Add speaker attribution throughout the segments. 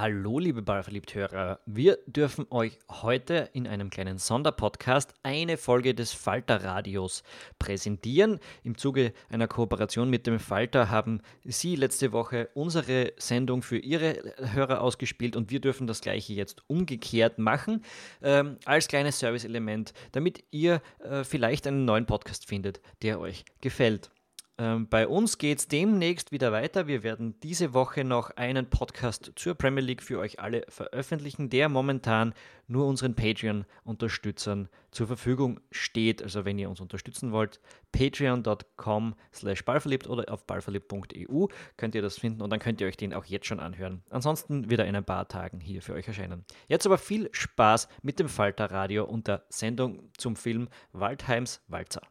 Speaker 1: Hallo, liebe Ballverliebt-Hörer. Wir dürfen euch heute in einem kleinen Sonderpodcast eine Folge des Falter-Radios präsentieren. Im Zuge einer Kooperation mit dem Falter haben Sie letzte Woche unsere Sendung für Ihre Hörer ausgespielt und wir dürfen das Gleiche jetzt umgekehrt machen, ähm, als kleines Service-Element, damit ihr äh, vielleicht einen neuen Podcast findet, der euch gefällt. Ähm, bei uns geht es demnächst wieder weiter. Wir werden diese Woche noch einen Podcast zur Premier League für euch alle veröffentlichen, der momentan nur unseren Patreon-Unterstützern zur Verfügung steht. Also wenn ihr uns unterstützen wollt, patreon.com slash ballverliebt oder auf ballverliebt.eu könnt ihr das finden und dann könnt ihr euch den auch jetzt schon anhören. Ansonsten wird er in ein paar Tagen hier für euch erscheinen. Jetzt aber viel Spaß mit dem Falter Radio und der Sendung zum Film Waldheims Walzer.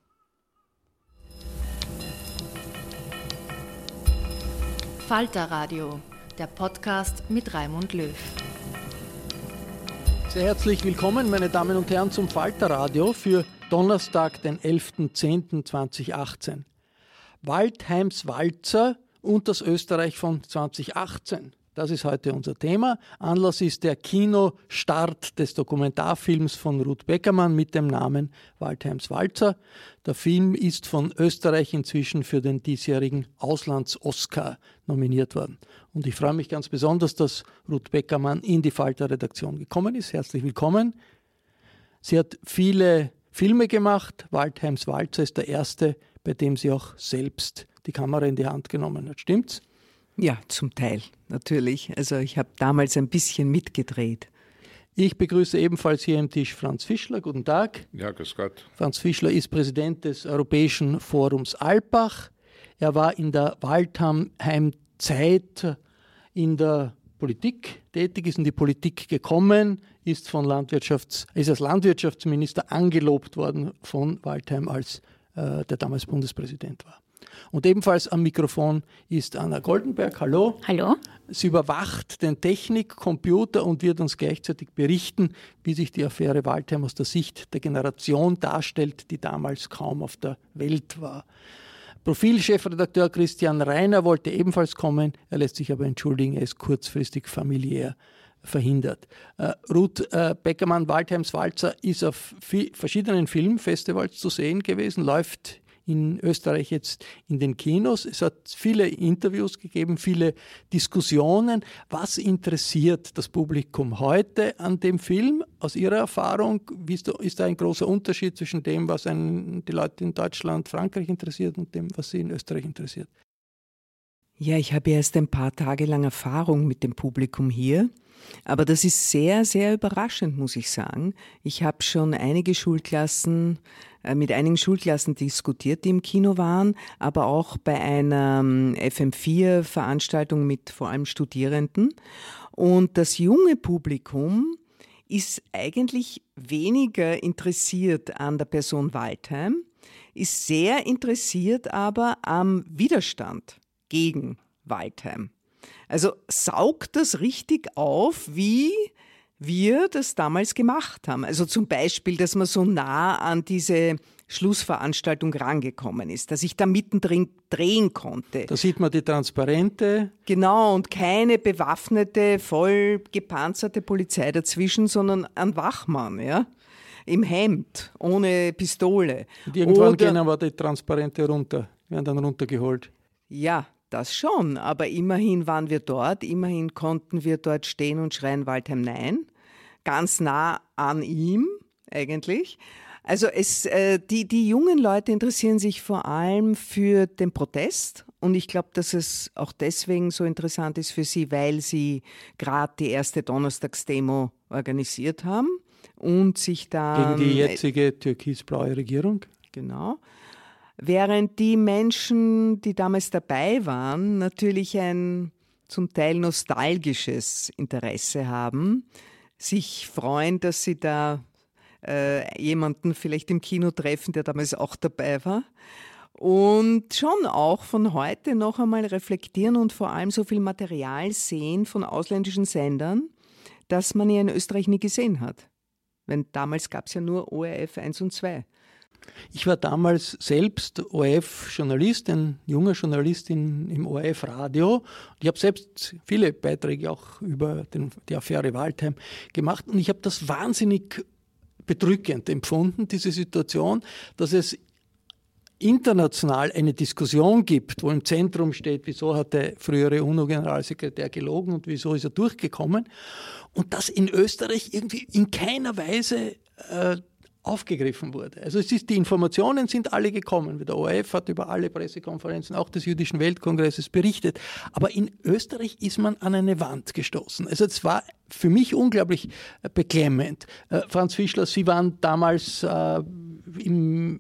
Speaker 2: Falter Radio, der Podcast mit Raimund Löw.
Speaker 3: Sehr herzlich willkommen, meine Damen und Herren, zum Falter Radio für Donnerstag, den 11.10.2018. Waldheims Walzer und das Österreich von 2018. Das ist heute unser Thema. Anlass ist der Kinostart des Dokumentarfilms von Ruth Beckermann mit dem Namen Waldheims Walzer. Der Film ist von Österreich inzwischen für den diesjährigen Auslands-Oscar nominiert worden. Und ich freue mich ganz besonders, dass Ruth Beckermann in die Falter-Redaktion gekommen ist. Herzlich willkommen. Sie hat viele Filme gemacht. Waldheims Walzer ist der erste, bei dem sie auch selbst die Kamera in die Hand genommen hat. Stimmt's?
Speaker 4: Ja, zum Teil, natürlich. Also ich habe damals ein bisschen mitgedreht.
Speaker 3: Ich begrüße ebenfalls hier am Tisch Franz Fischler. Guten Tag.
Speaker 5: Ja, grüß Gott.
Speaker 3: Franz Fischler ist Präsident des Europäischen Forums Alpbach. Er war in der Waldheim-Zeit in der Politik tätig, ist in die Politik gekommen, ist, von Landwirtschafts-, ist als Landwirtschaftsminister angelobt worden von Waldheim, als äh, der damals Bundespräsident war. Und ebenfalls am Mikrofon ist Anna Goldenberg. Hallo.
Speaker 6: Hallo.
Speaker 3: Sie überwacht den Technik-Computer und wird uns gleichzeitig berichten, wie sich die Affäre Waldheim aus der Sicht der Generation darstellt, die damals kaum auf der Welt war. Profilchefredakteur Christian Reiner wollte ebenfalls kommen, er lässt sich aber entschuldigen, er ist kurzfristig familiär verhindert. Äh, Ruth äh, Beckermann, Waldheims Walzer, ist auf verschiedenen Filmfestivals zu sehen gewesen, läuft in Österreich jetzt in den Kinos. Es hat viele Interviews gegeben, viele Diskussionen. Was interessiert das Publikum heute an dem Film? Aus Ihrer Erfahrung, ist da ein großer Unterschied zwischen dem, was einen, die Leute in Deutschland, Frankreich interessiert und dem, was sie in Österreich interessiert?
Speaker 4: Ja, ich habe erst ein paar Tage lang Erfahrung mit dem Publikum hier. Aber das ist sehr, sehr überraschend, muss ich sagen. Ich habe schon einige Schulklassen, äh, mit einigen Schulklassen diskutiert, die im Kino waren, aber auch bei einer ähm, FM4-Veranstaltung mit vor allem Studierenden. Und das junge Publikum ist eigentlich weniger interessiert an der Person Waldheim, ist sehr interessiert aber am Widerstand gegen Waldheim. Also saugt das richtig auf, wie wir das damals gemacht haben. Also zum Beispiel, dass man so nah an diese Schlussveranstaltung rangekommen ist, dass ich da mittendrin drehen konnte.
Speaker 3: Da sieht man die Transparente.
Speaker 4: Genau, und keine bewaffnete, voll gepanzerte Polizei dazwischen, sondern ein Wachmann, ja. Im Hemd, ohne Pistole.
Speaker 3: Und irgendwann Oder, gehen aber die Transparente runter, werden dann runtergeholt.
Speaker 4: Ja, das schon, aber immerhin waren wir dort, immerhin konnten wir dort stehen und schreien Waldheim Nein, ganz nah an ihm eigentlich. Also es, äh, die, die jungen Leute interessieren sich vor allem für den Protest und ich glaube, dass es auch deswegen so interessant ist für sie, weil sie gerade die erste Donnerstagsdemo organisiert haben und sich da...
Speaker 3: Gegen die jetzige türkis-blaue Regierung?
Speaker 4: Genau. Während die Menschen, die damals dabei waren, natürlich ein zum Teil nostalgisches Interesse haben, sich freuen, dass sie da äh, jemanden vielleicht im Kino treffen, der damals auch dabei war. Und schon auch von heute noch einmal reflektieren und vor allem so viel Material sehen von ausländischen Sendern, das man ja in Österreich nie gesehen hat. Wenn damals gab es ja nur ORF 1 und 2.
Speaker 3: Ich war damals selbst ORF-Journalist, ein junger Journalist im ORF-Radio. Ich habe selbst viele Beiträge auch über den, die Affäre Waldheim gemacht und ich habe das wahnsinnig bedrückend empfunden, diese Situation, dass es international eine Diskussion gibt, wo im Zentrum steht, wieso hat der frühere UNO-Generalsekretär gelogen und wieso ist er durchgekommen, und das in Österreich irgendwie in keiner Weise äh, aufgegriffen wurde. Also es ist, die Informationen sind alle gekommen. Der ORF hat über alle Pressekonferenzen auch des Jüdischen Weltkongresses berichtet. Aber in Österreich ist man an eine Wand gestoßen. Also es war für mich unglaublich äh, beklemmend. Äh, Franz Fischler, Sie waren damals äh, im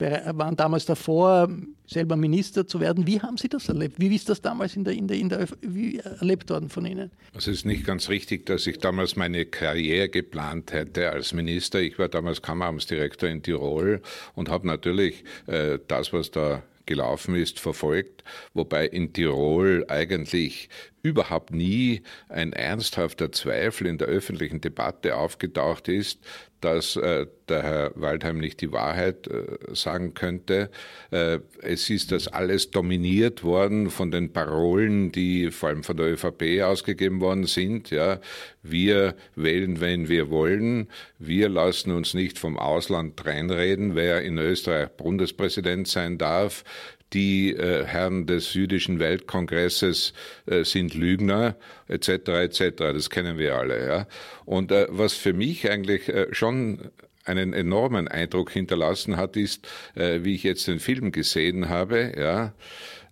Speaker 3: waren damals davor, selber Minister zu werden. Wie haben Sie das erlebt? Wie ist das damals in der, in der, in der, wie erlebt worden von Ihnen?
Speaker 5: Es ist nicht ganz richtig, dass ich damals meine Karriere geplant hätte als Minister. Ich war damals Kammeramtsdirektor in Tirol und habe natürlich äh, das, was da gelaufen ist, verfolgt, wobei in Tirol eigentlich überhaupt nie ein ernsthafter Zweifel in der öffentlichen Debatte aufgetaucht ist, dass äh, der Herr Waldheim nicht die Wahrheit äh, sagen könnte. Äh, es ist das alles dominiert worden von den Parolen, die vor allem von der ÖVP ausgegeben worden sind. Ja, wir wählen, wenn wir wollen. Wir lassen uns nicht vom Ausland reinreden, wer in Österreich Bundespräsident sein darf die äh, Herren des jüdischen Weltkongresses äh, sind Lügner, etc., etc. Das kennen wir alle. Ja? Und äh, was für mich eigentlich äh, schon einen enormen Eindruck hinterlassen hat, ist, äh, wie ich jetzt den Film gesehen habe, ja,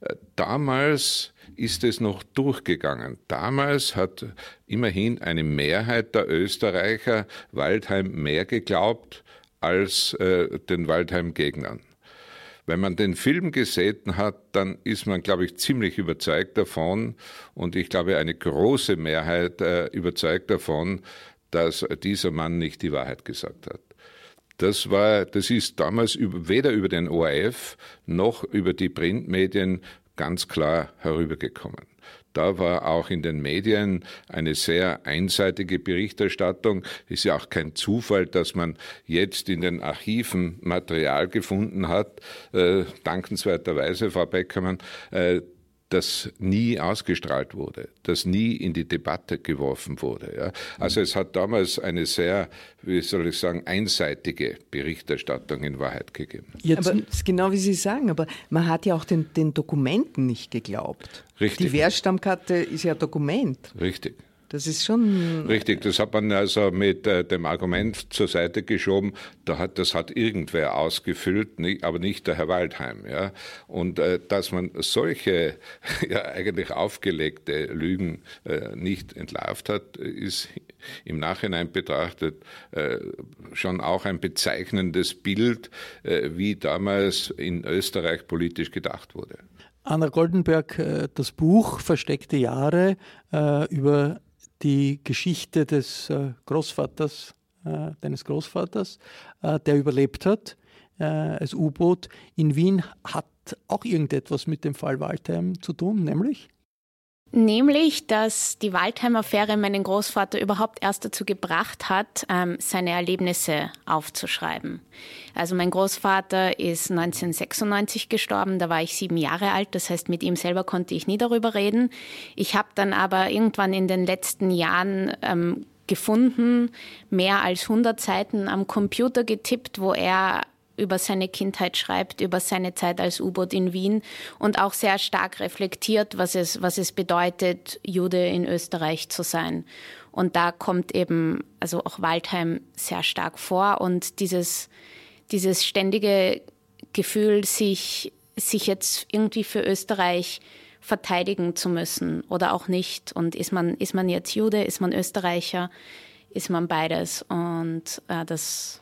Speaker 5: äh, damals ist es noch durchgegangen. Damals hat immerhin eine Mehrheit der Österreicher Waldheim mehr geglaubt als äh, den Waldheim-Gegnern. Wenn man den Film gesehen hat, dann ist man, glaube ich, ziemlich überzeugt davon und ich glaube, eine große Mehrheit äh, überzeugt davon, dass dieser Mann nicht die Wahrheit gesagt hat. Das war, das ist damals weder über den ORF noch über die Printmedien ganz klar herübergekommen. Da war auch in den Medien eine sehr einseitige Berichterstattung. Ist ja auch kein Zufall, dass man jetzt in den Archiven Material gefunden hat, äh, dankenswerterweise, Frau Beckermann, äh, das nie ausgestrahlt wurde, das nie in die Debatte geworfen wurde. Ja. Also es hat damals eine sehr, wie soll ich sagen, einseitige Berichterstattung in Wahrheit gegeben.
Speaker 4: Jetzt, aber das ist genau wie Sie sagen, aber man hat ja auch den, den Dokumenten nicht geglaubt. Richtig. Die Wehrstammkarte ist ja Dokument.
Speaker 5: Richtig.
Speaker 4: Das ist schon.
Speaker 5: Richtig, das hat man also mit äh, dem Argument zur Seite geschoben, da hat, das hat irgendwer ausgefüllt, nicht, aber nicht der Herr Waldheim. Ja? Und äh, dass man solche ja, eigentlich aufgelegte Lügen äh, nicht entlarvt hat, ist im Nachhinein betrachtet äh, schon auch ein bezeichnendes Bild, äh, wie damals in Österreich politisch gedacht wurde.
Speaker 3: Anna Goldenberg, äh, das Buch Versteckte Jahre über die Geschichte des äh, Großvaters, äh, deines Großvaters, äh, der überlebt hat als U-Boot in Wien, hat auch irgendetwas mit dem Fall Waldheim zu tun, nämlich?
Speaker 6: Nämlich, dass die Waldheim-Affäre meinen Großvater überhaupt erst dazu gebracht hat, ähm, seine Erlebnisse aufzuschreiben. Also mein Großvater ist 1996 gestorben, da war ich sieben Jahre alt, das heißt mit ihm selber konnte ich nie darüber reden. Ich habe dann aber irgendwann in den letzten Jahren ähm, gefunden, mehr als 100 Seiten am Computer getippt, wo er über seine Kindheit schreibt, über seine Zeit als U-Boot in Wien und auch sehr stark reflektiert, was es, was es bedeutet, Jude in Österreich zu sein. Und da kommt eben also auch Waldheim sehr stark vor und dieses, dieses ständige Gefühl, sich, sich jetzt irgendwie für Österreich verteidigen zu müssen oder auch nicht. Und ist man, ist man jetzt Jude, ist man Österreicher, ist man beides. Und äh, das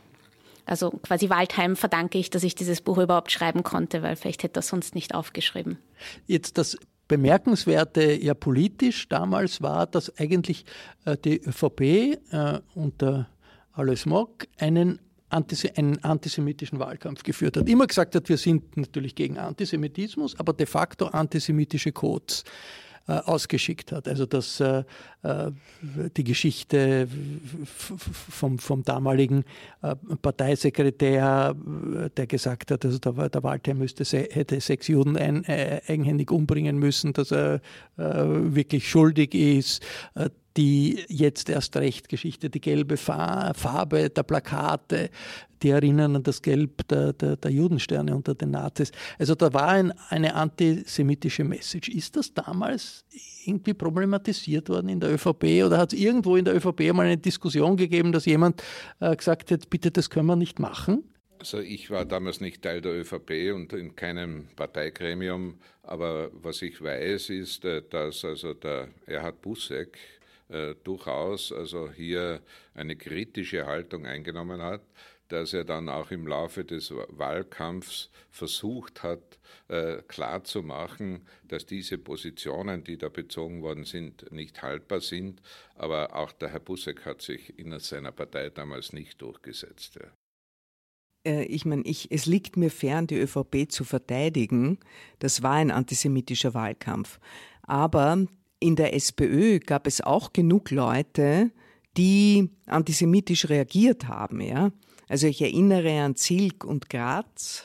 Speaker 6: also quasi Waldheim verdanke ich, dass ich dieses Buch überhaupt schreiben konnte, weil vielleicht hätte er sonst nicht aufgeschrieben.
Speaker 3: Jetzt das Bemerkenswerte ja politisch damals war, dass eigentlich äh, die ÖVP äh, unter Alois Mock einen, einen antisemitischen Wahlkampf geführt hat. Immer gesagt hat, wir sind natürlich gegen Antisemitismus, aber de facto antisemitische Codes ausgeschickt hat. Also dass äh, äh die Geschichte vom, vom damaligen äh, Parteisekretär, der gesagt hat, also der, der Walter müsste, hätte sechs Juden ein, äh, eigenhändig umbringen müssen, dass er wirklich schuldig ist, die jetzt erst recht Geschichte, die gelbe Farbe der Plakate, die erinnern an das Gelb der, der, der Judensterne unter den Nazis. Also da war ein, eine antisemitische Message. Ist das damals irgendwie problematisiert worden in der ÖVP oder hat es irgendwo in der ÖVP mal eine Diskussion gegeben, dass jemand äh, gesagt hat, bitte, das können wir nicht machen?
Speaker 5: Also ich war damals nicht Teil der ÖVP und in keinem Parteigremium, aber was ich weiß, ist, äh, dass also der Erhard Busseck äh, durchaus also hier eine kritische Haltung eingenommen hat, dass er dann auch im Laufe des Wahlkampfs versucht hat, äh, klarzumachen, dass diese Positionen, die da bezogen worden sind, nicht haltbar sind. Aber auch der Herr Busseck hat sich in seiner Partei damals nicht durchgesetzt. Ja
Speaker 4: äh, ich meine, ich, es liegt mir fern, die ÖVP zu verteidigen. Das war ein antisemitischer Wahlkampf. Aber in der SPÖ gab es auch genug Leute, die antisemitisch reagiert haben. Ja? Also ich erinnere an Zilk und Graz.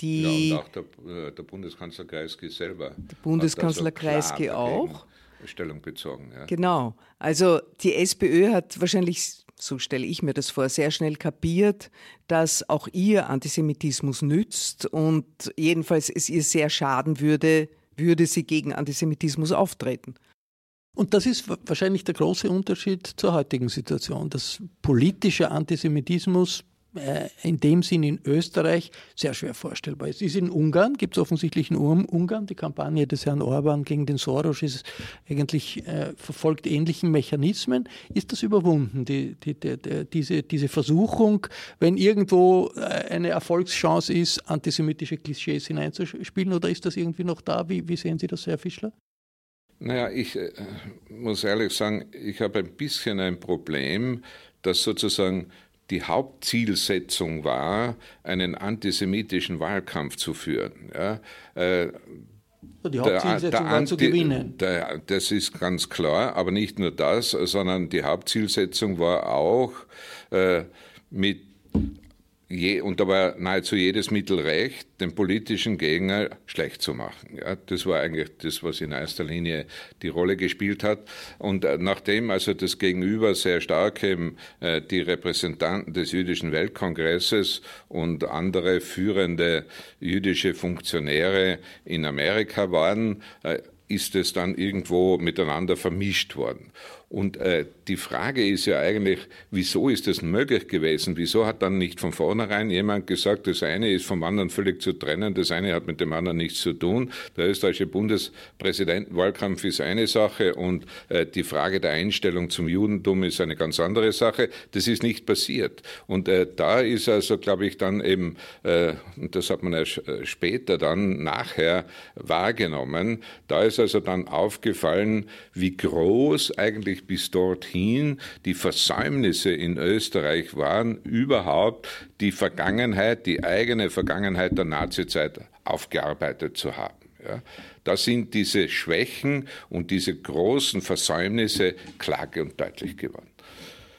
Speaker 5: Die ja, und auch der, äh, der Bundeskanzler Kreisky selber.
Speaker 4: Der Bundeskanzler Kreisky auch.
Speaker 5: Stellung bezogen. Ja.
Speaker 4: Genau. Also die SPÖ hat wahrscheinlich, so stelle ich mir das vor, sehr schnell kapiert, dass auch ihr Antisemitismus nützt und jedenfalls es ihr sehr schaden würde, würde sie gegen Antisemitismus auftreten.
Speaker 3: Und das ist wahrscheinlich der große Unterschied zur heutigen Situation, dass politischer Antisemitismus in dem Sinn in Österreich sehr schwer vorstellbar ist. Ist in Ungarn, gibt es offensichtlich in Ungarn, die Kampagne des Herrn Orban gegen den Soros ist eigentlich äh, verfolgt ähnlichen Mechanismen. Ist das überwunden, die, die, die, diese, diese Versuchung, wenn irgendwo äh, eine Erfolgschance ist, antisemitische Klischees hineinzuspielen, oder ist das irgendwie noch da? Wie, wie sehen Sie das, Herr Fischler?
Speaker 5: Naja, ich äh, muss ehrlich sagen, ich habe ein bisschen ein Problem, dass sozusagen die Hauptzielsetzung war, einen antisemitischen Wahlkampf zu führen. Ja,
Speaker 3: äh, die Hauptzielsetzung der, der war zu gewinnen.
Speaker 5: Der, das ist ganz klar, aber nicht nur das, sondern die Hauptzielsetzung war auch äh, mit je, und da war nahezu jedes Mittel recht, den politischen Gegner schlecht zu machen. Ja, das war eigentlich das, was in erster Linie die Rolle gespielt hat. Und äh, nachdem also das Gegenüber sehr stark eben äh, die Repräsentanten des jüdischen Weltkongresses und andere führende jüdische Funktionäre in Amerika waren, äh, ist es dann irgendwo miteinander vermischt worden. Und äh, die Frage ist ja eigentlich, wieso ist das möglich gewesen? Wieso hat dann nicht von vornherein jemand gesagt, das eine ist vom anderen völlig zu trennen, das eine hat mit dem anderen nichts zu tun. Der österreichische Bundespräsidentenwahlkampf ist eine Sache und äh, die Frage der Einstellung zum Judentum ist eine ganz andere Sache. Das ist nicht passiert. Und äh, da ist also, glaube ich, dann eben, äh, und das hat man ja äh, später dann nachher wahrgenommen, da ist also dann aufgefallen, wie groß eigentlich eigentlich bis dorthin die Versäumnisse in Österreich waren, überhaupt die Vergangenheit, die eigene Vergangenheit der Nazizeit aufgearbeitet zu haben. Ja, da sind diese Schwächen und diese großen Versäumnisse klar und deutlich geworden.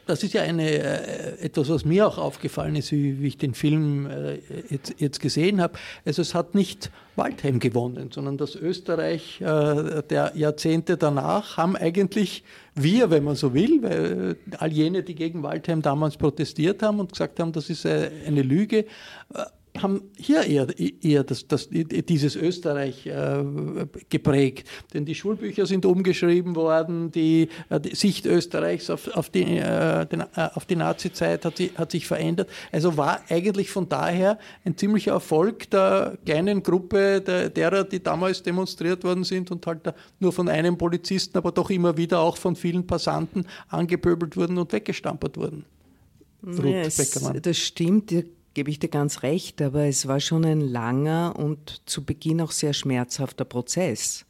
Speaker 3: Das ist ja eine, äh, etwas, was mir auch aufgefallen ist, wie, wie ich den Film äh, jetzt, jetzt, gesehen habe. Also es hat nicht Waldheim gewonnen, sondern das Österreich äh, der Jahrzehnte danach haben eigentlich wir, wenn man so will, weil all jene, die gegen Waldheim damals protestiert haben und gesagt haben, das ist eine Lüge, haben hier eher, eher das, das, dieses Österreich äh, geprägt. Denn die Schulbücher sind umgeschrieben worden, die, äh, die Sicht Österreichs auf, auf die, äh, den, äh, auf die Nazi-Zeit hat, hat, sich verändert. Also war eigentlich von daher ein ziemlicher Erfolg der kleinen Gruppe der, derer, die damals demonstriert worden sind und halt nur von einem Polizisten, aber doch immer wieder auch von vielen Passanten angepöbelt wurden und weggestampert wurden.
Speaker 4: Ja, es, das stimmt gebe ich dir ganz recht, aber es war schon ein langer und zu Beginn auch sehr schmerzhafter Prozess.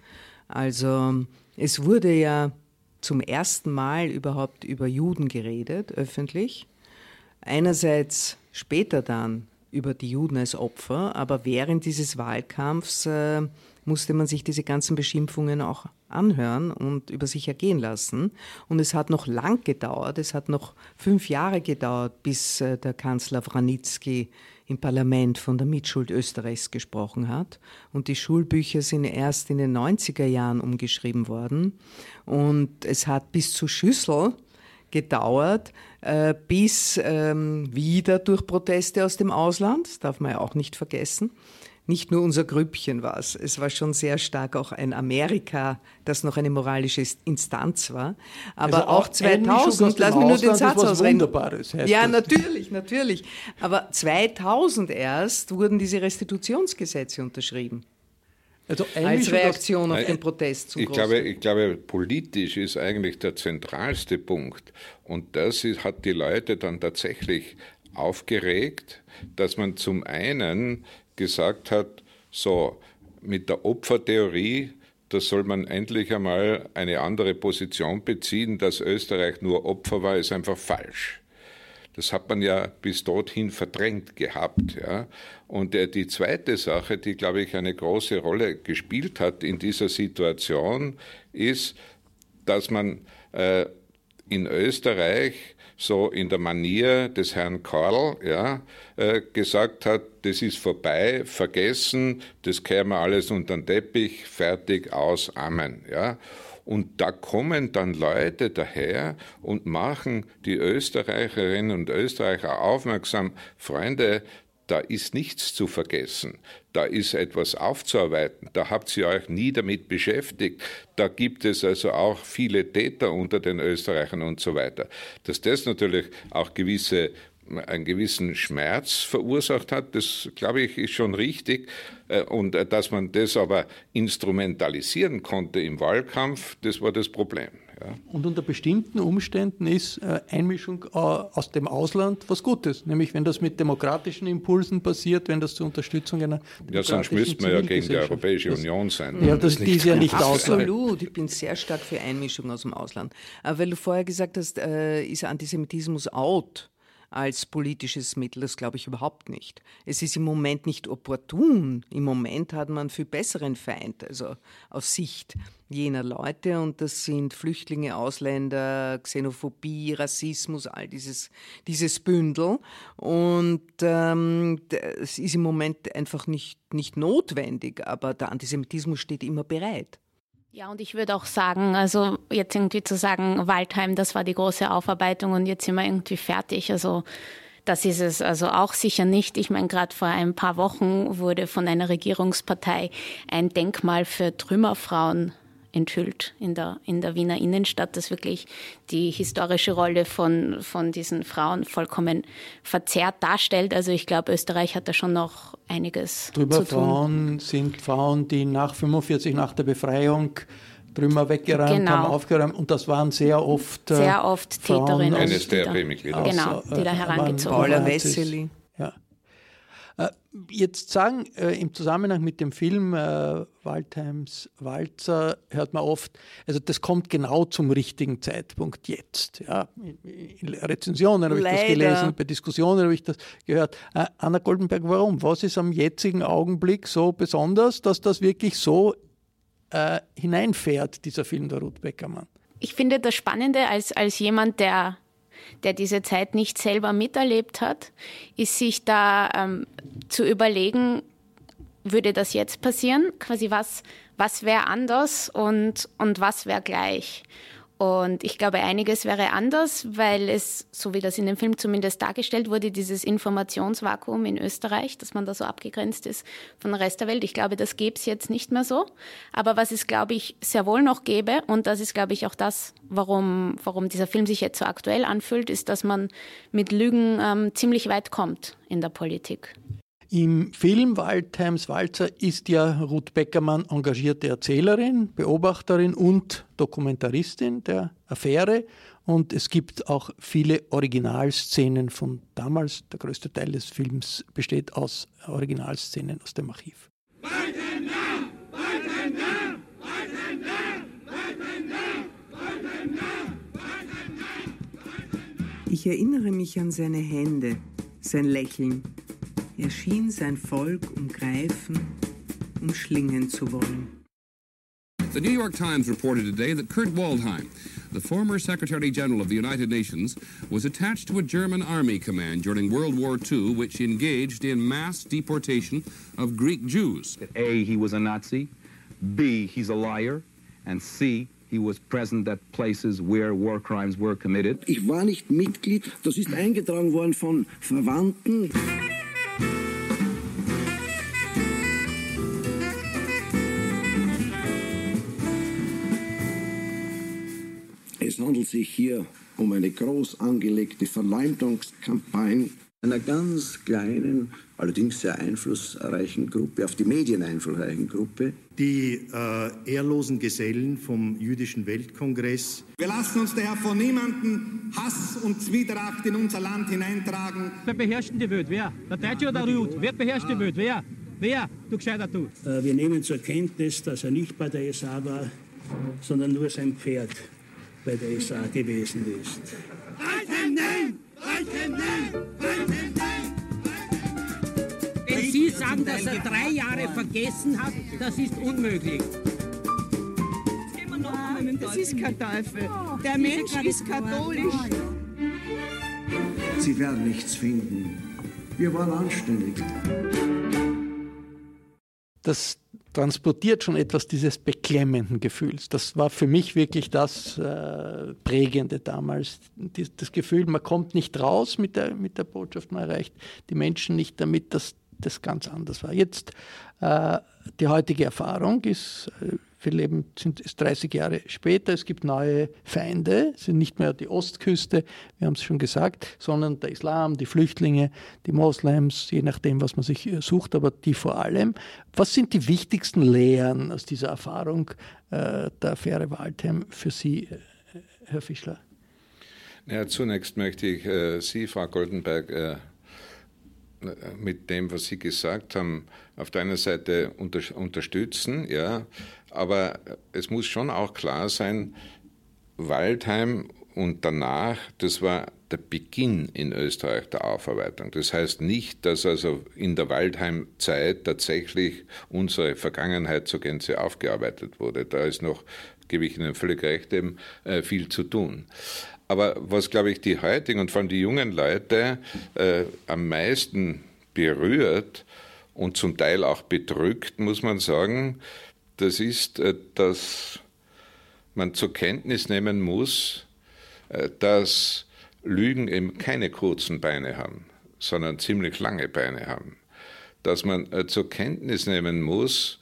Speaker 4: Also es wurde ja zum ersten Mal überhaupt über Juden geredet, öffentlich. Einerseits später dann über die Juden als Opfer, aber während dieses Wahlkampfs äh, musste man sich diese ganzen Beschimpfungen auch anhören und über sich ergehen lassen. Und es hat noch lang gedauert, es hat noch fünf Jahre gedauert, bis äh, der Kanzler Wranitzky im Parlament von der Mitschuld Österreichs gesprochen hat. Und die Schulbücher sind erst in den 90er Jahren umgeschrieben worden. Und es hat bis zu Schüssel gedauert, äh, bis ähm, wieder durch Proteste aus dem Ausland, das darf man ja auch nicht vergessen, nicht nur unser Grüppchen war es. Es war schon sehr stark auch ein Amerika, das noch eine moralische Instanz war. Aber also auch, auch 2000, lass mich nur den Satz ausreden. Ja, natürlich, natürlich. Aber 2000 erst wurden diese Restitutionsgesetze unterschrieben. Also als Reaktion auf den Protest
Speaker 5: zum ich glaube, ich glaube, politisch ist eigentlich der zentralste Punkt. Und das ist, hat die Leute dann tatsächlich aufgeregt, dass man zum einen gesagt hat, so mit der Opfertheorie, da soll man endlich einmal eine andere Position beziehen, dass Österreich nur Opfer war, ist einfach falsch. Das hat man ja bis dorthin verdrängt gehabt. Ja. Und äh, die zweite Sache, die, glaube ich, eine große Rolle gespielt hat in dieser Situation, ist, dass man äh, in Österreich so in der Manier des Herrn Karl ja, äh, gesagt hat, das ist vorbei, vergessen, das kehren wir alles unter den Teppich, fertig, aus, Amen. Ja. Und da kommen dann Leute daher und machen die Österreicherinnen und Österreicher aufmerksam, Freunde, da ist nichts zu vergessen, da ist etwas aufzuarbeiten, da habt ihr euch nie damit beschäftigt, da gibt es also auch viele Täter unter den Österreichern und so weiter. Dass das natürlich auch gewisse einen gewissen Schmerz verursacht hat, das glaube ich ist schon richtig. Äh, und äh, dass man das aber instrumentalisieren konnte im Wahlkampf, das war das Problem.
Speaker 3: Ja. Und unter bestimmten Umständen ist äh, Einmischung aus dem Ausland was Gutes, nämlich wenn das mit demokratischen Impulsen passiert, wenn das zur Unterstützung einer
Speaker 5: Ja, sonst müsste man ja gegen die Europäische das, Union sein.
Speaker 4: Ja, das, die ist ja nicht Absolut, ich bin sehr stark für Einmischung aus dem Ausland. Aber weil du vorher gesagt hast, ist Antisemitismus out? Als politisches Mittel. Das glaube ich überhaupt nicht. Es ist im Moment nicht opportun. Im Moment hat man viel besseren Feind, also aus Sicht jener Leute. Und das sind Flüchtlinge, Ausländer, Xenophobie, Rassismus, all dieses, dieses Bündel. Und ähm, es ist im Moment einfach nicht, nicht notwendig, aber der Antisemitismus steht immer bereit.
Speaker 6: Ja, und ich würde auch sagen, also jetzt irgendwie zu sagen, Waldheim, das war die große Aufarbeitung und jetzt sind wir irgendwie fertig. Also das ist es also auch sicher nicht. Ich meine, gerade vor ein paar Wochen wurde von einer Regierungspartei ein Denkmal für Trümmerfrauen enthüllt in der, in der Wiener Innenstadt, das wirklich die historische Rolle von, von diesen Frauen vollkommen verzerrt darstellt. Also ich glaube, Österreich hat da schon noch einiges
Speaker 3: Drüber zu tun. Frauen sind Frauen, die nach 45, nach der Befreiung Trümmer weggeräumt genau. haben, aufgeräumt und das waren sehr oft
Speaker 6: äh, sehr oft Täterinnen.
Speaker 5: Eines der Mitglieder.
Speaker 6: Genau, die da herangezogen wurden.
Speaker 4: Paula Wessely.
Speaker 3: Äh, jetzt sagen, äh, im Zusammenhang mit dem Film äh, Waldheims Walzer hört man oft, also das kommt genau zum richtigen Zeitpunkt jetzt. Ja, in Rezensionen habe ich das gelesen, bei Diskussionen habe ich das gehört. Äh, Anna Goldenberg, warum? Was ist am jetzigen Augenblick so besonders, dass das wirklich so äh, hineinfährt, dieser Film der Ruth Beckermann?
Speaker 6: Ich finde das Spannende als, als jemand, der der diese Zeit nicht selber miterlebt hat, ist sich da ähm, zu überlegen, würde das jetzt passieren? Quasi was, was wäre anders und, und was wäre gleich? Und ich glaube, einiges wäre anders, weil es, so wie das in dem Film zumindest dargestellt wurde, dieses Informationsvakuum in Österreich, dass man da so abgegrenzt ist von der Rest der Welt. Ich glaube, das gäbe es jetzt nicht mehr so. Aber was es, glaube ich, sehr wohl noch gäbe, und das ist, glaube ich, auch das, warum, warum dieser Film sich jetzt so aktuell anfühlt, ist, dass man mit Lügen ähm, ziemlich weit kommt in der Politik.
Speaker 3: Im Film Waldheims Walzer ist ja Ruth Beckermann engagierte Erzählerin, Beobachterin und Dokumentaristin der Affäre. Und es gibt auch viele Originalszenen von damals. Der größte Teil des Films besteht aus Originalszenen aus dem Archiv.
Speaker 4: Ich erinnere mich an seine Hände, sein Lächeln, er schien sein Volk umgreifen, umschlingen zu wollen.
Speaker 7: The New York Times reported today that Kurt Waldheim, the former Secretary General of the United Nations, was attached to a German army command during World War II, which engaged in mass deportation of Greek Jews.
Speaker 8: A, he was a Nazi. B, he's a liar. And C, he was present at places where war crimes were committed.
Speaker 9: Ich war nicht Mitglied, das ist eingetragen worden von Verwandten. Es handelt sich hier um eine groß angelegte Verleumdungskampagne einer ganz kleinen, allerdings sehr einflussreichen Gruppe, auf die Medien einflussreichen Gruppe.
Speaker 10: Die äh, ehrlosen Gesellen vom Jüdischen Weltkongress.
Speaker 11: Wir lassen uns daher von niemandem Hass und Zwietracht in unser Land hineintragen.
Speaker 12: Wer beherrscht die Welt? Wer? Der Deutsche oder der Jud? Wer beherrscht die Welt? Wer? Wer? Du gescheiter du.
Speaker 13: Äh, wir nehmen zur Kenntnis, dass er nicht bei der SA war, sondern nur sein Pferd bei der SA gewesen ist.
Speaker 14: Reichen nein! Reichen nein! Reichen nein!
Speaker 12: Sie sagen, dass er drei Jahre vergessen hat, das ist unmöglich.
Speaker 15: Das ist kein Teufel. Der Mensch ist katholisch.
Speaker 9: Sie werden nichts finden. Wir waren anständig.
Speaker 3: Das transportiert schon etwas dieses beklemmenden Gefühls. Das war für mich wirklich das äh, Prägende damals. Die, das Gefühl, man kommt nicht raus mit der, mit der Botschaft, man erreicht die Menschen nicht damit, dass das ganz anders war. Jetzt äh, die heutige Erfahrung ist, äh, wir leben sind, ist 30 Jahre später, es gibt neue Feinde, es sind nicht mehr die Ostküste, wir haben es schon gesagt, sondern der Islam, die Flüchtlinge, die Moslems, je nachdem, was man sich äh, sucht, aber die vor allem. Was sind die wichtigsten Lehren aus dieser Erfahrung äh, der Affäre Waldheim für Sie, äh, Herr Fischler?
Speaker 5: Ja, zunächst möchte ich äh, Sie, Frau Goldenberg, äh, mit dem, was Sie gesagt haben, auf der einen Seite unter, unterstützen, ja, aber es muss schon auch klar sein, Waldheim und danach, das war der Beginn in Österreich der Aufarbeitung. Das heißt nicht, dass also in der Waldheim-Zeit tatsächlich unsere Vergangenheit zur Gänze aufgearbeitet wurde. Da ist noch, gebe ich Ihnen völlig recht, eben äh, viel zu tun. Aber was, glaube ich, die heutigen und vor allem die jungen Leute äh, am meisten berührt und zum Teil auch bedrückt, muss man sagen, das ist, äh, dass man zur Kenntnis nehmen muss, äh, dass Lügen eben keine kurzen Beine haben, sondern ziemlich lange Beine haben. Dass man äh, zur Kenntnis nehmen muss,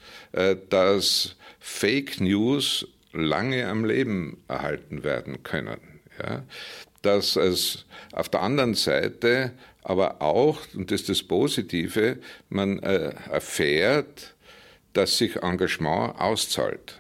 Speaker 5: dass Fake News lange am Leben erhalten werden können. Ja? Dass es auf der anderen Seite aber auch, und das ist das Positive, man äh, erfährt, dass sich Engagement auszahlt.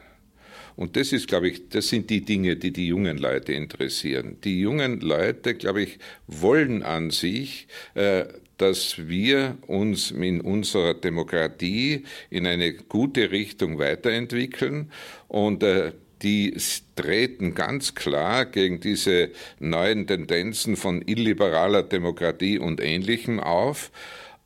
Speaker 5: Und das ist, glaube ich, das sind die Dinge, die die jungen Leute interessieren. Die jungen Leute, glaube ich, wollen an sich, äh, dass wir uns in unserer Demokratie in eine gute Richtung weiterentwickeln und äh, die treten ganz klar gegen diese neuen Tendenzen von illiberaler Demokratie und Ähnlichem auf.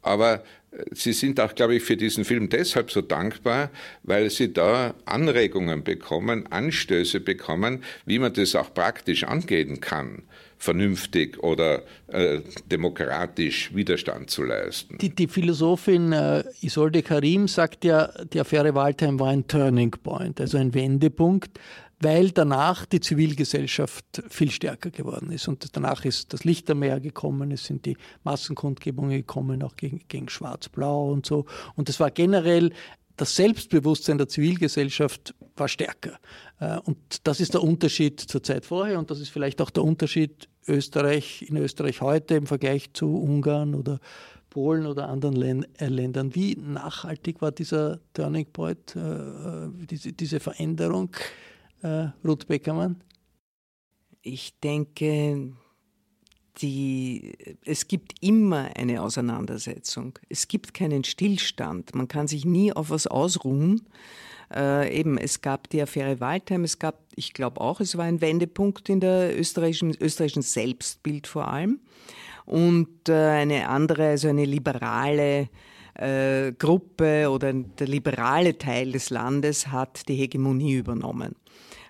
Speaker 5: Aber äh, Sie sind auch, glaube ich, für diesen Film deshalb so dankbar, weil Sie da Anregungen bekommen, Anstöße bekommen, wie man das auch praktisch angehen kann vernünftig oder äh, demokratisch Widerstand zu leisten.
Speaker 3: Die, die Philosophin äh, Isolde Karim sagt ja, die Affäre Waldheim war ein Turning Point, also ein Wendepunkt, weil danach die Zivilgesellschaft viel stärker geworden ist. Und danach ist das Lichtermeer gekommen, es sind die Massenkundgebungen gekommen, auch gegen, gegen Schwarz-Blau und so. Und es war generell das Selbstbewusstsein der Zivilgesellschaft war stärker. Äh, und das ist der Unterschied zur Zeit vorher und das ist vielleicht auch der Unterschied Österreich in Österreich heute im Vergleich zu Ungarn oder Polen oder anderen äh, Ländern. Wie nachhaltig war dieser Turning Point, äh, diese, diese Veränderung, Ruth Beckermann?
Speaker 4: Ich denke, die, es gibt immer eine Auseinandersetzung. Es gibt keinen Stillstand. Man kann sich nie auf was ausruhen. Äh, eben, es gab die Affäre Waldheim, es gab, ich glaube auch, es war ein Wendepunkt in der österreichischen, österreichischen Selbstbild vor allem. Und äh, eine andere, also eine liberale äh, Gruppe oder der liberale Teil des Landes hat die Hegemonie übernommen.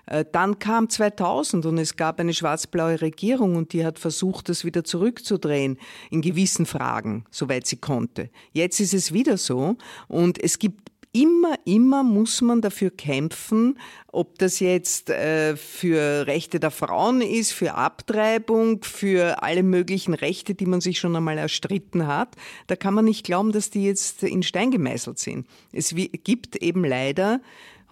Speaker 4: Äh, dann kam 2000 und es gab eine schwarz-blaue Regierung und die hat versucht, das wieder zurückzudrehen in gewissen Fragen, soweit sie konnte. Jetzt ist es wieder so und es gibt immer, immer muss man dafür kämpfen, ob das jetzt äh, für Rechte der Frauen ist, für Abtreibung, für alle möglichen Rechte, die man sich schon einmal erstritten hat. Da kann man nicht glauben, dass die jetzt in Stein gemeißelt sind. Es gibt eben leider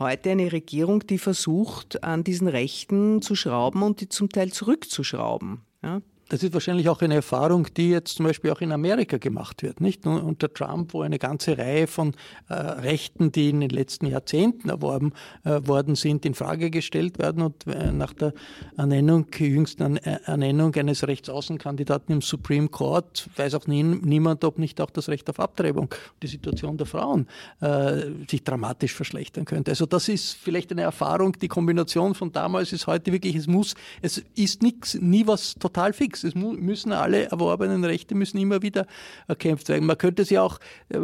Speaker 4: heute eine Regierung, die versucht, an diesen Rechten zu schrauben und die zum Teil zurückzuschrauben. Ja?
Speaker 3: Das ist wahrscheinlich auch eine Erfahrung, die jetzt zum Beispiel auch in Amerika gemacht wird, nicht? Unter Trump, wo eine ganze Reihe von äh, Rechten, die in den letzten Jahrzehnten erworben äh, worden sind, in Frage gestellt werden und äh, nach der Ernennung, jüngsten Ernennung eines Rechtsaußenkandidaten im Supreme Court weiß auch nie, niemand, ob nicht auch das Recht auf Abtreibung, die Situation der Frauen äh, sich dramatisch verschlechtern könnte. Also das ist vielleicht eine Erfahrung, die Kombination von damals ist heute wirklich, es muss, es ist nichts, nie was total fix nichts. Es müssen alle erworbenen Rechte müssen immer wieder erkämpft werden. Man könnte sie auch äh,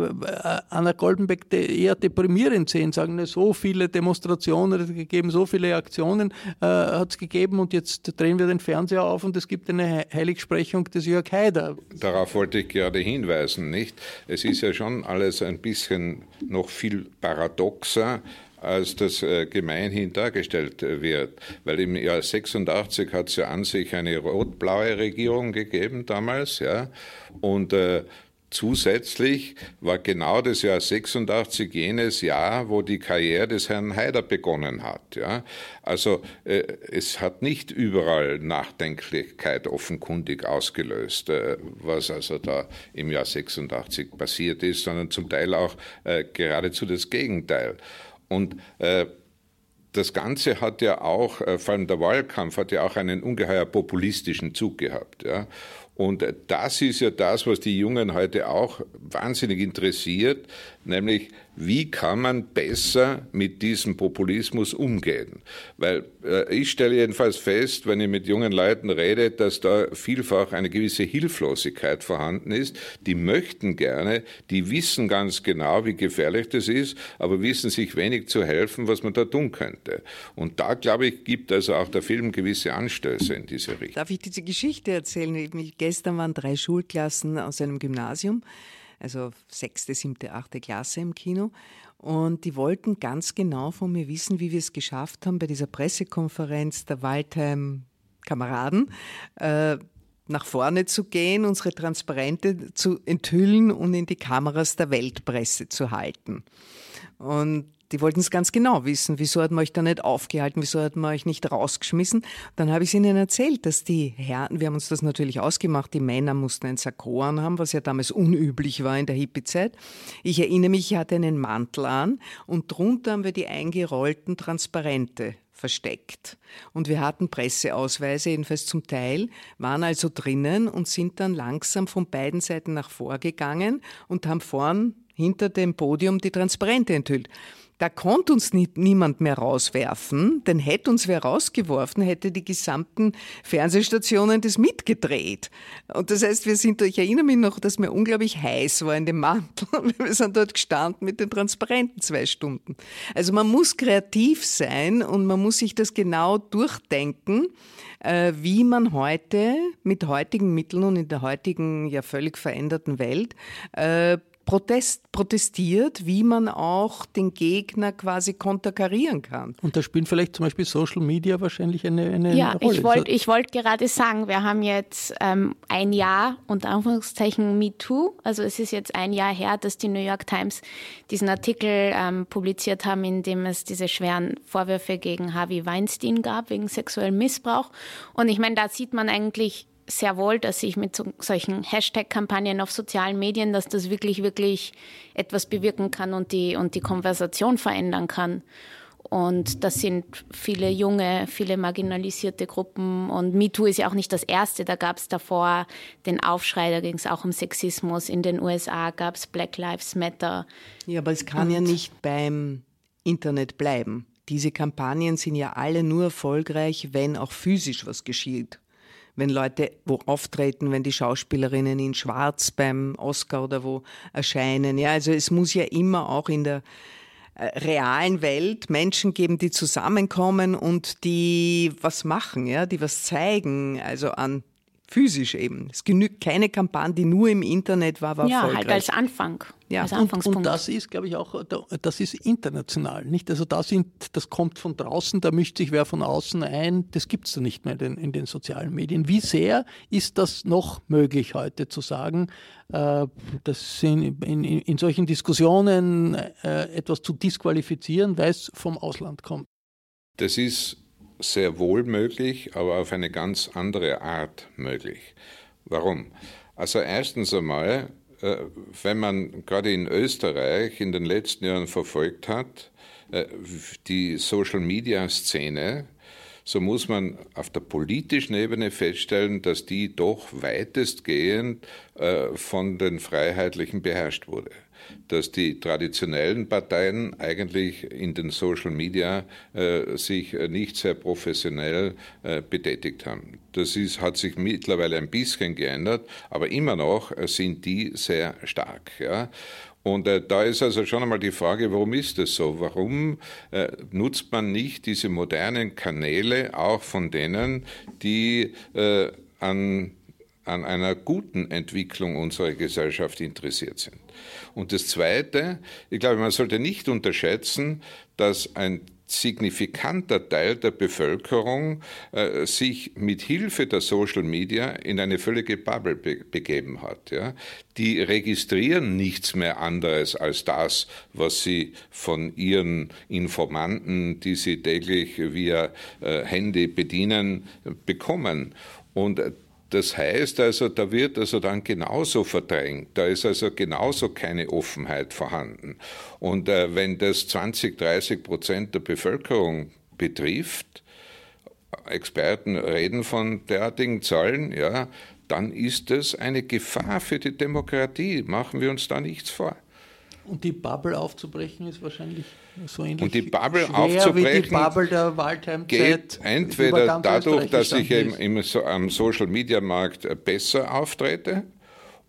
Speaker 3: Anna Goldenbeck eher deprimierend sehen, sagen, so viele Demonstrationen hat es gegeben, so viele Aktionen äh, hat es gegeben und jetzt drehen wir den Fernseher auf und es gibt eine Heiligsprechung des Jörg Haider.
Speaker 5: Darauf wollte ich gerade hinweisen, nicht? Es ist ja schon alles ein bisschen noch viel paradoxer als das äh, gemeinhin dargestellt wird. Weil im Jahr 86 hat es ja an sich eine rot-blaue Regierung gegeben damals, ja, und äh, Zusätzlich war genau das Jahr 86 jenes Jahr, wo die Karriere des Herrn Haider begonnen hat. Ja? Also äh, es hat nicht überall Nachdenklichkeit offenkundig ausgelöst, äh, was also da im Jahr 86 passiert ist, sondern zum Teil auch äh, geradezu das Gegenteil. Und äh, das Ganze hat ja auch, äh, vor allem der Wahlkampf hat ja auch einen ungeheuer populistischen Zug gehabt. Ja. Und das ist ja das, was die Jungen heute auch wahnsinnig interessiert, nämlich wie kann man besser mit diesem Populismus umgehen? Weil äh, ich stelle jedenfalls fest, wenn ich mit jungen Leuten rede, dass da vielfach eine gewisse Hilflosigkeit vorhanden ist. Die möchten gerne, die wissen ganz genau, wie gefährlich das ist, aber wissen sich wenig zu helfen, was man da tun könnte. Und da, glaube ich, gibt also auch der Film gewisse Anstöße in diese Richtung.
Speaker 4: Darf ich diese Geschichte erzählen? Gestern waren drei Schulklassen aus einem Gymnasium also sechste, siebte, achte Klasse im Kino. Und die wollten ganz genau von mir wissen, wie wir es geschafft haben, bei dieser Pressekonferenz der Waldheim-Kameraden äh, nach vorne zu gehen, unsere Transparente zu enthüllen und in die Kameras der Weltpresse zu halten. Und die wollten es ganz genau wissen. Wieso hat man euch da nicht aufgehalten? Wieso hat man euch nicht rausgeschmissen? Dann habe ich ihnen erzählt, dass die Herren, wir haben uns das natürlich ausgemacht, die Männer mussten ein Sakko anhaben, was ja damals unüblich war in der Hippie-Zeit. Ich erinnere mich, ich hatte einen Mantel an und drunter haben wir die eingerollten Transparente versteckt. Und wir hatten Presseausweise, jedenfalls zum Teil, waren also drinnen und sind dann langsam von beiden Seiten nach vorgegangen und haben vorn hinter dem Podium die Transparente enthüllt. Da konnte uns nie, niemand mehr rauswerfen, denn hätte uns wer rausgeworfen, hätte die gesamten Fernsehstationen das mitgedreht. Und das heißt, wir sind, ich erinnere mich noch, dass mir unglaublich heiß war in dem Mantel. Wir sind dort gestanden mit den Transparenten zwei Stunden. Also man muss kreativ sein und man muss sich das genau durchdenken, äh, wie man heute mit heutigen Mitteln und in der heutigen ja völlig veränderten Welt äh, Protest, protestiert, wie man auch den Gegner quasi konterkarieren kann.
Speaker 3: Und da spielen vielleicht zum Beispiel Social Media wahrscheinlich eine, eine
Speaker 6: ja,
Speaker 3: Rolle.
Speaker 6: Ja, ich wollte ich wollt gerade sagen, wir haben jetzt ähm, ein Jahr unter Anführungszeichen MeToo. Also es ist jetzt ein Jahr her, dass die New York Times diesen Artikel ähm, publiziert haben, in dem es diese schweren Vorwürfe gegen Harvey Weinstein gab, wegen sexuellem Missbrauch. Und ich meine, da sieht man eigentlich sehr wohl, dass ich mit so, solchen Hashtag-Kampagnen auf sozialen Medien, dass das wirklich, wirklich etwas bewirken kann und die, und die Konversation verändern kann. Und das sind viele junge, viele marginalisierte Gruppen. Und MeToo ist ja auch nicht das erste. Da gab es davor den Aufschrei, da ging es auch um Sexismus. In den USA gab es Black Lives Matter.
Speaker 4: Ja, aber es kann und ja nicht beim Internet bleiben. Diese Kampagnen sind ja alle nur erfolgreich, wenn auch physisch was geschieht wenn Leute wo auftreten, wenn die Schauspielerinnen in Schwarz beim Oscar oder wo erscheinen. Ja, also es muss ja immer auch in der äh, realen Welt Menschen geben, die zusammenkommen und die was machen, ja, die was zeigen, also an physisch eben. Es genügt keine Kampagne, die nur im Internet war, war
Speaker 6: ja,
Speaker 4: erfolgreich.
Speaker 6: halt als Anfang.
Speaker 3: Ja,
Speaker 6: als
Speaker 3: und, und das ist, glaube ich, auch, das ist international, nicht? Also da sind, das kommt von draußen, da mischt sich wer von außen ein, das gibt es da nicht mehr in den, in den, sozialen Medien. Wie sehr ist das noch möglich heute zu sagen, äh, das in, in, in, solchen Diskussionen äh, etwas zu disqualifizieren, weil es vom Ausland kommt?
Speaker 5: Das ist sehr wohl möglich, aber auf eine ganz andere Art möglich. Warum? Also erstens einmal, äh, wenn man gerade in Österreich in den letzten Jahren verfolgt hat, äh, die Social-Media-Szene, so muss man auf der politischen Ebene feststellen, dass die doch weitestgehend äh, von den Freiheitlichen beherrscht wurde dass die traditionellen Parteien eigentlich in den Social Media äh, sich nicht sehr professionell äh, betätigt haben. Das ist, hat sich mittlerweile ein bisschen geändert, aber immer noch sind die sehr stark. Ja? Und äh, da ist also schon einmal die Frage, warum ist das so? Warum äh, nutzt man nicht diese modernen Kanäle auch von denen, die äh, an, an einer guten Entwicklung unserer Gesellschaft interessiert sind? Und das Zweite, ich glaube, man sollte nicht unterschätzen, dass ein signifikanter Teil der Bevölkerung äh, sich mit Hilfe der Social Media in eine völlige Bubble be begeben hat. Ja? Die registrieren nichts mehr anderes als das, was sie von ihren Informanten, die sie täglich via äh, Handy bedienen, bekommen. Und das heißt also, da wird also dann genauso verdrängt, da ist also genauso keine Offenheit vorhanden. Und äh, wenn das 20, 30 Prozent der Bevölkerung betrifft, Experten reden von derartigen Zahlen, ja, dann ist das eine Gefahr für die Demokratie. Machen wir uns da nichts vor.
Speaker 3: Und die Bubble aufzubrechen ist wahrscheinlich so
Speaker 5: Und die Bubble aufzubrechen
Speaker 3: die Bubble
Speaker 5: geht entweder dadurch, dass ich im, im, am Social Media Markt besser auftrete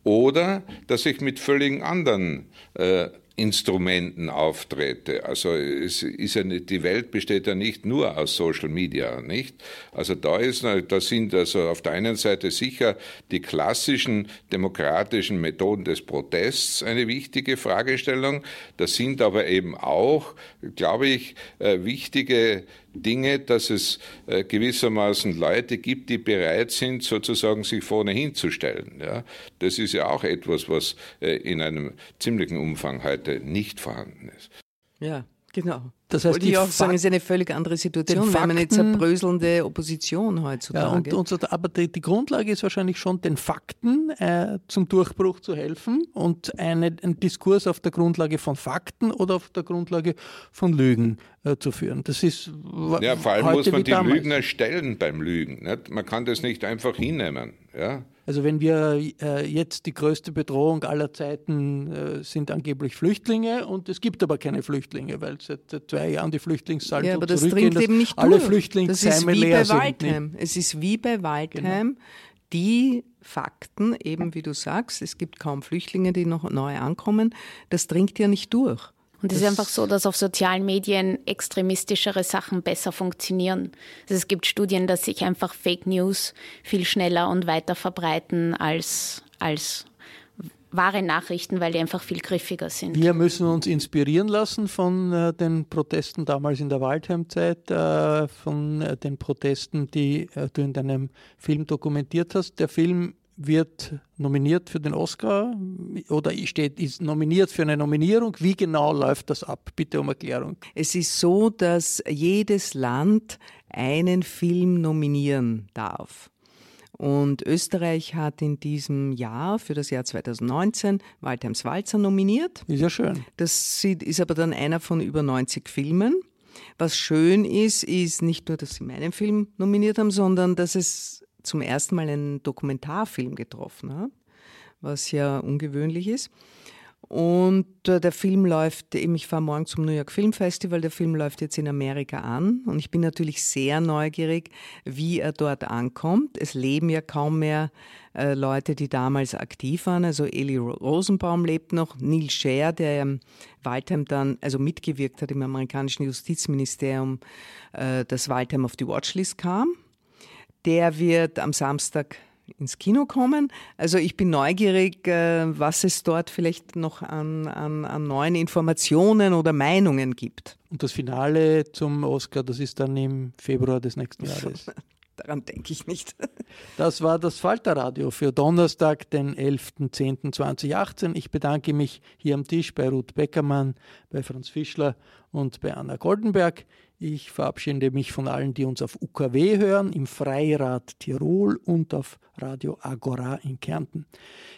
Speaker 5: oder dass ich mit völlig anderen äh, Instrumenten auftrete. Also es ist ja nicht, die Welt besteht ja nicht nur aus Social Media, nicht? Also da ist, da sind also auf der einen Seite sicher die klassischen demokratischen Methoden des Protests eine wichtige Fragestellung. Das sind aber eben auch, glaube ich, äh, wichtige Dinge, dass es äh, gewissermaßen Leute gibt, die bereit sind, sozusagen sich vorne hinzustellen. Ja? Das ist ja auch etwas, was äh, in einem ziemlichen Umfang heute nicht vorhanden ist.
Speaker 4: Ja, genau. Das heißt, Wollte ich auch sagen, es ist eine völlig andere Situation, weil man eine zerbröselnde Opposition heutzutage.
Speaker 3: Ja, und, und, aber die, die, Grundlage ist wahrscheinlich schon, den Fakten äh, zum Durchbruch zu helfen und eine, einen Diskurs auf der Grundlage von Fakten oder auf der Grundlage von Lügen äh, zu führen. Das ist
Speaker 5: ja, vor allem muss man die damals. Lügen erstellen beim Lügen. Nicht? Man kann das nicht einfach hinnehmen. Ja?
Speaker 3: Also wenn wir äh, jetzt die größte Bedrohung aller Zeiten äh, sind angeblich Flüchtlinge und es gibt aber keine Flüchtlinge, weil seit, seit zwei Jahren die Flüchtlingszahlen
Speaker 4: ja, so
Speaker 3: aber
Speaker 4: das
Speaker 3: zurückgehen,
Speaker 4: dass eben nicht
Speaker 3: alle
Speaker 4: durch.
Speaker 3: Flüchtlingsheime leer
Speaker 4: sind. Waldheim. Es ist wie bei Waldheim. Genau. Die Fakten, eben wie du sagst, es gibt kaum Flüchtlinge, die noch neu ankommen, das dringt ja nicht durch.
Speaker 6: Und es ist einfach so, dass auf sozialen Medien extremistischere Sachen besser funktionieren. Also es gibt Studien, dass sich einfach Fake News viel schneller und weiter verbreiten als, als wahre Nachrichten, weil die einfach viel griffiger sind.
Speaker 3: Wir müssen uns inspirieren lassen von äh, den Protesten damals in der Waldheimzeit, äh, von äh, den Protesten, die äh, du in deinem Film dokumentiert hast. Der Film wird nominiert für den Oscar oder steht, ist nominiert für eine Nominierung. Wie genau läuft das ab? Bitte um Erklärung.
Speaker 4: Es ist so, dass jedes Land einen Film nominieren darf. Und Österreich hat in diesem Jahr, für das Jahr 2019, Waldheims Walzer nominiert.
Speaker 3: Ist ja schön.
Speaker 4: Das ist aber dann einer von über 90 Filmen. Was schön ist, ist nicht nur, dass sie meinen Film nominiert haben, sondern dass es zum ersten Mal einen Dokumentarfilm getroffen hat, was ja ungewöhnlich ist. Und äh, der Film läuft, eben ich fahre morgen zum New York Film Festival, der Film läuft jetzt in Amerika an und ich bin natürlich sehr neugierig, wie er dort ankommt. Es leben ja kaum mehr äh, Leute, die damals aktiv waren. Also Eli Rosenbaum lebt noch, Neil Scher, der im Waldheim dann, also mitgewirkt hat im amerikanischen Justizministerium, äh, dass Waldheim auf die Watchlist kam. Der wird am Samstag ins Kino kommen. Also ich bin neugierig, äh, was es dort vielleicht noch an, an, an neuen Informationen oder Meinungen gibt.
Speaker 3: Und das Finale zum Oscar, das ist dann im Februar des nächsten Jahres.
Speaker 4: Daran denke ich nicht.
Speaker 3: Das war das Falterradio für Donnerstag, den 11.10.2018. Ich bedanke mich hier am Tisch bei Ruth Beckermann, bei Franz Fischler und bei Anna Goldenberg. Ich verabschiede mich von allen, die uns auf UKW hören, im Freirad Tirol und auf Radio Agora in Kärnten.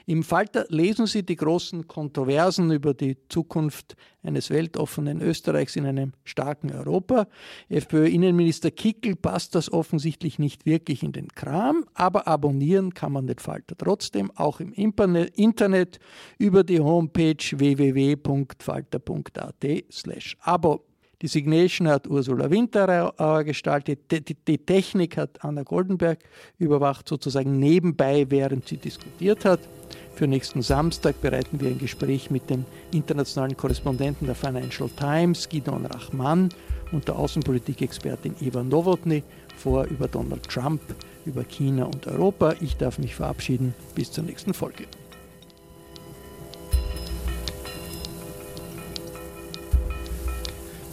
Speaker 3: Im Falter lesen Sie die großen Kontroversen über die Zukunft eines weltoffenen Österreichs in einem starken Europa. FPÖ-Innenminister Kickel passt das offensichtlich nicht wirklich in den Kram, aber abonnieren kann man den Falter trotzdem, auch im Internet über die Homepage www.falter.at/abo. Die Signation hat Ursula Winterauer gestaltet, die, die, die, Technik hat Anna Goldenberg überwacht, sozusagen nebenbei, während sie diskutiert hat. Für nächsten Samstag bereiten wir ein Gespräch mit dem internationalen Korrespondenten der Financial Times, Gidon Rachman, und der Außenpolitikexpertin Eva Nowotny vor über Donald Trump, über China und Europa. Ich darf mich verabschieden. Bis zur nächsten Folge.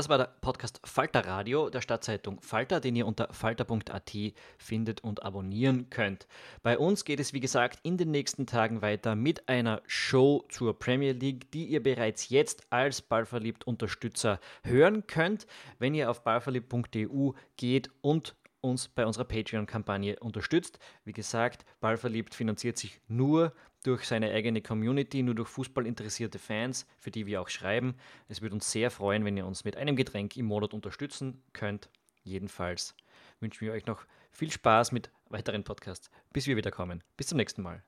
Speaker 1: Das war der Podcast Falter Radio der Stadtzeitung Falter, den ihr unter falter.at findet und abonnieren könnt. Bei uns geht es, wie gesagt, in den nächsten Tagen weiter mit einer Show zur Premier League, die ihr bereits jetzt als Ballverliebt Unterstützer hören könnt, wenn ihr auf ballverliebt.eu geht und uns bei unserer Patreon-Kampagne unterstützt. Wie gesagt, Ballverliebt finanziert sich nur durch seine eigene Community, nur durch fußballinteressierte Fans, für die wir auch schreiben. Es würde uns sehr freuen, wenn ihr uns mit einem Getränk im Monat unterstützen könnt. Jedenfalls wünschen wir euch noch viel Spaß mit weiteren Podcasts, bis wir wieder kommen. Bis zum nächsten Mal.